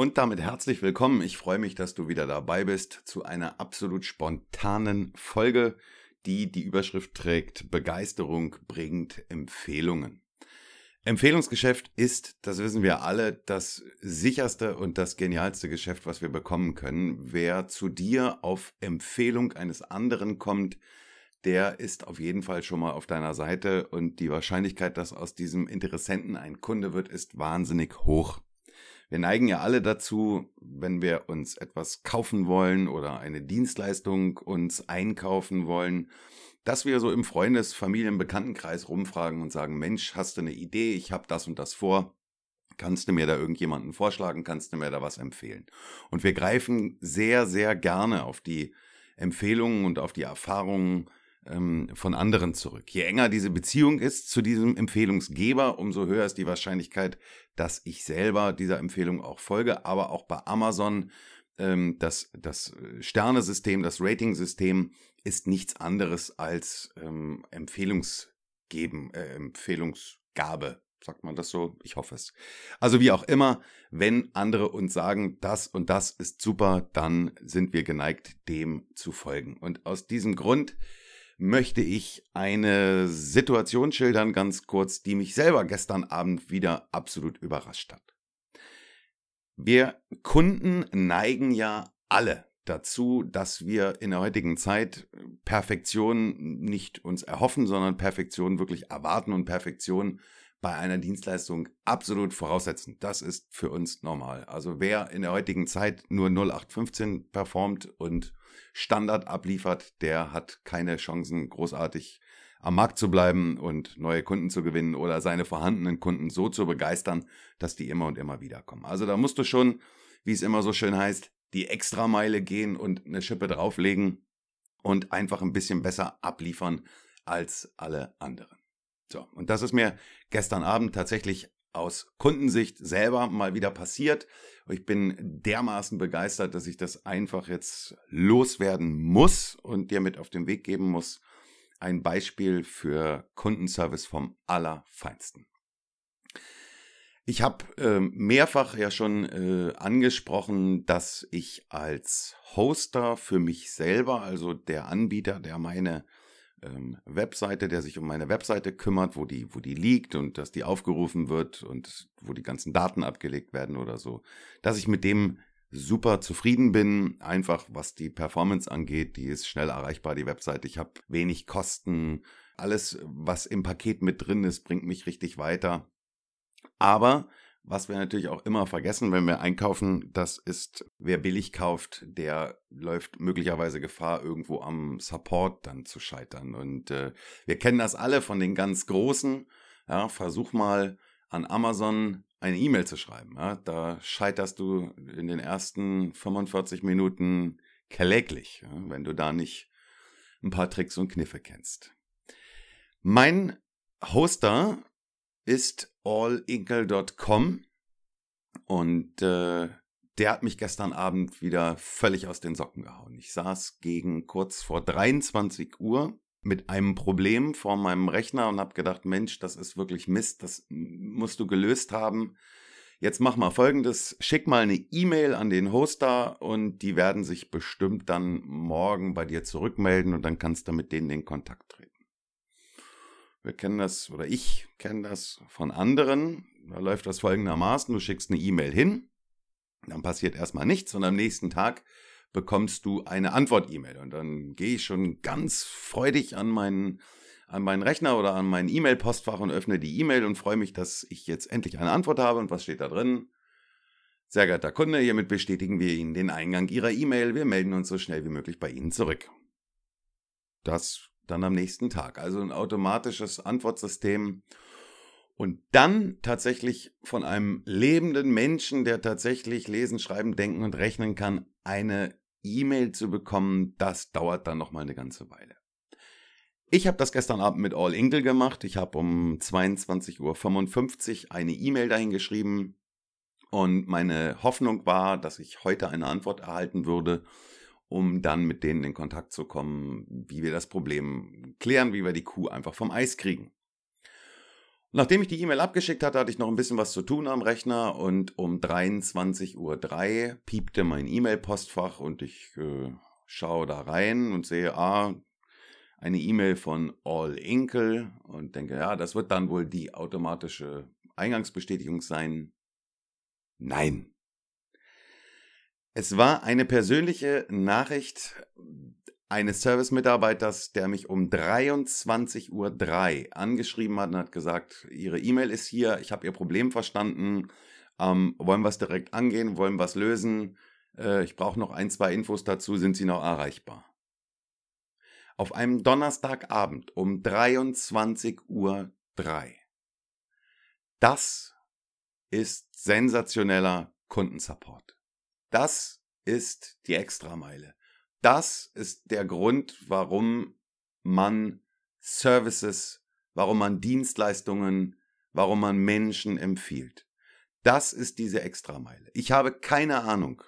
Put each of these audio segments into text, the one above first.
Und damit herzlich willkommen. Ich freue mich, dass du wieder dabei bist zu einer absolut spontanen Folge, die die Überschrift trägt Begeisterung bringt Empfehlungen. Empfehlungsgeschäft ist, das wissen wir alle, das sicherste und das genialste Geschäft, was wir bekommen können. Wer zu dir auf Empfehlung eines anderen kommt, der ist auf jeden Fall schon mal auf deiner Seite und die Wahrscheinlichkeit, dass aus diesem Interessenten ein Kunde wird, ist wahnsinnig hoch. Wir neigen ja alle dazu, wenn wir uns etwas kaufen wollen oder eine Dienstleistung uns einkaufen wollen, dass wir so im Freundes-, Familien-, Bekanntenkreis rumfragen und sagen, Mensch, hast du eine Idee? Ich habe das und das vor. Kannst du mir da irgendjemanden vorschlagen? Kannst du mir da was empfehlen? Und wir greifen sehr, sehr gerne auf die Empfehlungen und auf die Erfahrungen ähm, von anderen zurück. Je enger diese Beziehung ist zu diesem Empfehlungsgeber, umso höher ist die Wahrscheinlichkeit, dass ich selber dieser Empfehlung auch folge. Aber auch bei Amazon, ähm, das, das äh, Sternesystem, das Ratingsystem ist nichts anderes als ähm, Empfehlungsgeben, äh, Empfehlungsgabe. Sagt man das so? Ich hoffe es. Also wie auch immer, wenn andere uns sagen, das und das ist super, dann sind wir geneigt, dem zu folgen. Und aus diesem Grund möchte ich eine Situation schildern, ganz kurz, die mich selber gestern Abend wieder absolut überrascht hat. Wir Kunden neigen ja alle dazu, dass wir in der heutigen Zeit Perfektion nicht uns erhoffen, sondern Perfektion wirklich erwarten und Perfektion bei einer Dienstleistung absolut voraussetzen. Das ist für uns normal. Also wer in der heutigen Zeit nur 0815 performt und Standard abliefert, der hat keine Chancen, großartig am Markt zu bleiben und neue Kunden zu gewinnen oder seine vorhandenen Kunden so zu begeistern, dass die immer und immer wieder kommen. Also da musst du schon, wie es immer so schön heißt, die Extrameile gehen und eine Schippe drauflegen und einfach ein bisschen besser abliefern als alle anderen. So, und das ist mir gestern Abend tatsächlich aus Kundensicht selber mal wieder passiert. Ich bin dermaßen begeistert, dass ich das einfach jetzt loswerden muss und dir mit auf den Weg geben muss. Ein Beispiel für Kundenservice vom Allerfeinsten. Ich habe äh, mehrfach ja schon äh, angesprochen, dass ich als Hoster für mich selber, also der Anbieter, der meine ähm, Webseite, der sich um meine Webseite kümmert, wo die, wo die liegt und dass die aufgerufen wird und wo die ganzen Daten abgelegt werden oder so, dass ich mit dem super zufrieden bin, einfach was die Performance angeht, die ist schnell erreichbar, die Webseite, ich habe wenig Kosten, alles, was im Paket mit drin ist, bringt mich richtig weiter. Aber was wir natürlich auch immer vergessen, wenn wir einkaufen, das ist, wer billig kauft, der läuft möglicherweise Gefahr, irgendwo am Support dann zu scheitern. Und äh, wir kennen das alle von den ganz Großen. Ja, versuch mal an Amazon eine E-Mail zu schreiben. Ja, da scheiterst du in den ersten 45 Minuten kläglich, ja, wenn du da nicht ein paar Tricks und Kniffe kennst. Mein Hoster ist allinkel.com und äh, der hat mich gestern Abend wieder völlig aus den Socken gehauen. Ich saß gegen kurz vor 23 Uhr mit einem Problem vor meinem Rechner und habe gedacht, Mensch, das ist wirklich Mist, das musst du gelöst haben. Jetzt mach mal folgendes, schick mal eine E-Mail an den Hoster und die werden sich bestimmt dann morgen bei dir zurückmelden und dann kannst du mit denen in Kontakt treten. Wir kennen das, oder ich kenne das von anderen. Da läuft das folgendermaßen. Du schickst eine E-Mail hin, dann passiert erstmal nichts und am nächsten Tag bekommst du eine Antwort-E-Mail. Und dann gehe ich schon ganz freudig an meinen, an meinen Rechner oder an mein E-Mail-Postfach und öffne die E-Mail und freue mich, dass ich jetzt endlich eine Antwort habe. Und was steht da drin? Sehr geehrter Kunde, hiermit bestätigen wir Ihnen den Eingang Ihrer E-Mail. Wir melden uns so schnell wie möglich bei Ihnen zurück. Das dann am nächsten Tag. Also ein automatisches Antwortsystem. Und dann tatsächlich von einem lebenden Menschen, der tatsächlich lesen, schreiben, denken und rechnen kann, eine E-Mail zu bekommen, das dauert dann noch mal eine ganze Weile. Ich habe das gestern Abend mit All Inkle gemacht. Ich habe um 22.55 Uhr eine E-Mail dahin geschrieben und meine Hoffnung war, dass ich heute eine Antwort erhalten würde, um dann mit denen in Kontakt zu kommen, wie wir das Problem klären, wie wir die Kuh einfach vom Eis kriegen. Nachdem ich die E-Mail abgeschickt hatte, hatte ich noch ein bisschen was zu tun am Rechner und um 23.03 Uhr piepte mein E-Mail-Postfach und ich äh, schaue da rein und sehe, ah, eine E-Mail von All Inkle und denke, ja, das wird dann wohl die automatische Eingangsbestätigung sein. Nein. Es war eine persönliche Nachricht eines Service-Mitarbeiters, der mich um 23.03 Uhr angeschrieben hat und hat gesagt, Ihre E-Mail ist hier, ich habe Ihr Problem verstanden, ähm, wollen wir es direkt angehen, wollen wir es lösen, äh, ich brauche noch ein, zwei Infos dazu, sind Sie noch erreichbar? Auf einem Donnerstagabend um 23.03 Uhr. Das ist sensationeller Kundensupport. Das ist die Extrameile. Das ist der Grund, warum man Services, warum man Dienstleistungen, warum man Menschen empfiehlt. Das ist diese Extrameile. Ich habe keine Ahnung,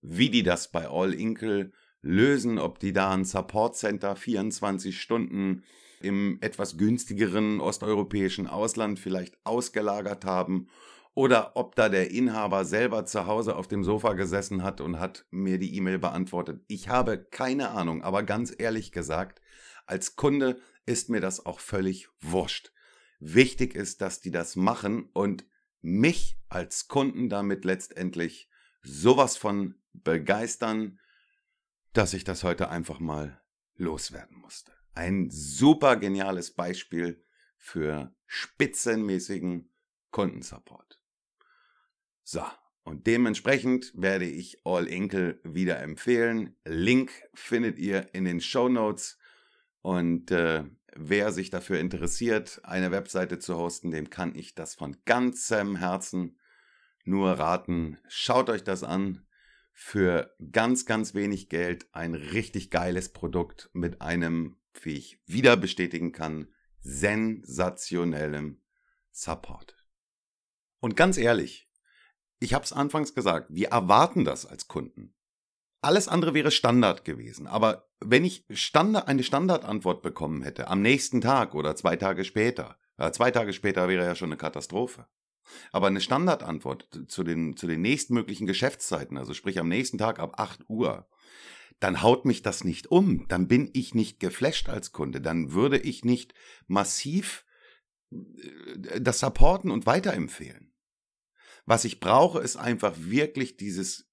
wie die das bei All Inkle lösen, ob die da ein Support Center 24 Stunden im etwas günstigeren osteuropäischen Ausland vielleicht ausgelagert haben oder ob da der Inhaber selber zu Hause auf dem Sofa gesessen hat und hat mir die E-Mail beantwortet. Ich habe keine Ahnung, aber ganz ehrlich gesagt, als Kunde ist mir das auch völlig wurscht. Wichtig ist, dass die das machen und mich als Kunden damit letztendlich sowas von begeistern, dass ich das heute einfach mal loswerden musste. Ein super geniales Beispiel für spitzenmäßigen Kundensupport. So, und dementsprechend werde ich All Inkle wieder empfehlen. Link findet ihr in den Show Notes. Und äh, wer sich dafür interessiert, eine Webseite zu hosten, dem kann ich das von ganzem Herzen nur raten. Schaut euch das an für ganz, ganz wenig Geld ein richtig geiles Produkt mit einem, wie ich wieder bestätigen kann, sensationellem Support. Und ganz ehrlich, ich habe es anfangs gesagt, wir erwarten das als Kunden. Alles andere wäre Standard gewesen. Aber wenn ich Standard, eine Standardantwort bekommen hätte, am nächsten Tag oder zwei Tage später, äh, zwei Tage später wäre ja schon eine Katastrophe. Aber eine Standardantwort zu den, zu den nächstmöglichen Geschäftszeiten, also sprich am nächsten Tag ab 8 Uhr, dann haut mich das nicht um. Dann bin ich nicht geflasht als Kunde. Dann würde ich nicht massiv äh, das supporten und weiterempfehlen. Was ich brauche, ist einfach wirklich dieses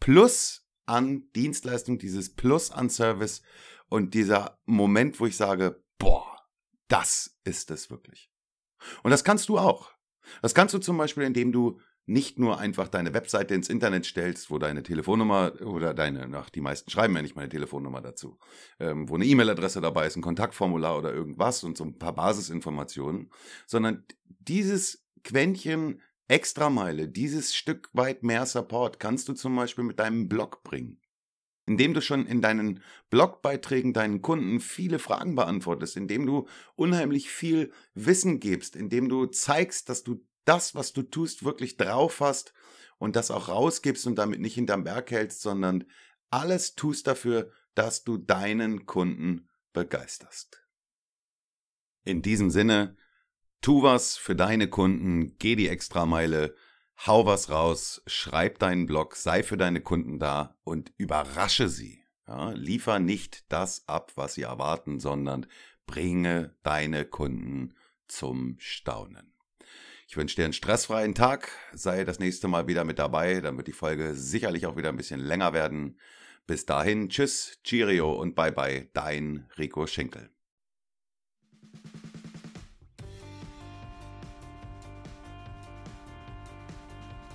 Plus an Dienstleistung, dieses Plus an Service und dieser Moment, wo ich sage, boah, das ist es wirklich. Und das kannst du auch. Das kannst du zum Beispiel, indem du nicht nur einfach deine Webseite ins Internet stellst, wo deine Telefonnummer oder deine, ach, die meisten schreiben ja nicht meine Telefonnummer dazu, ähm, wo eine E-Mail-Adresse dabei ist, ein Kontaktformular oder irgendwas und so ein paar Basisinformationen, sondern dieses Quäntchen Extrameile, dieses Stück weit mehr Support kannst du zum Beispiel mit deinem Blog bringen indem du schon in deinen Blogbeiträgen deinen Kunden viele Fragen beantwortest, indem du unheimlich viel Wissen gibst, indem du zeigst, dass du das, was du tust, wirklich drauf hast und das auch rausgibst und damit nicht hinterm Berg hältst, sondern alles tust dafür, dass du deinen Kunden begeisterst. In diesem Sinne, tu was für deine Kunden, geh die Extrameile, hau was raus, schreib deinen Blog, sei für deine Kunden da und überrasche sie. Ja, liefer nicht das ab, was sie erwarten, sondern bringe deine Kunden zum Staunen. Ich wünsche dir einen stressfreien Tag. Sei das nächste Mal wieder mit dabei. Dann wird die Folge sicherlich auch wieder ein bisschen länger werden. Bis dahin, tschüss, Cheerio und bye bye, dein Rico Schinkel.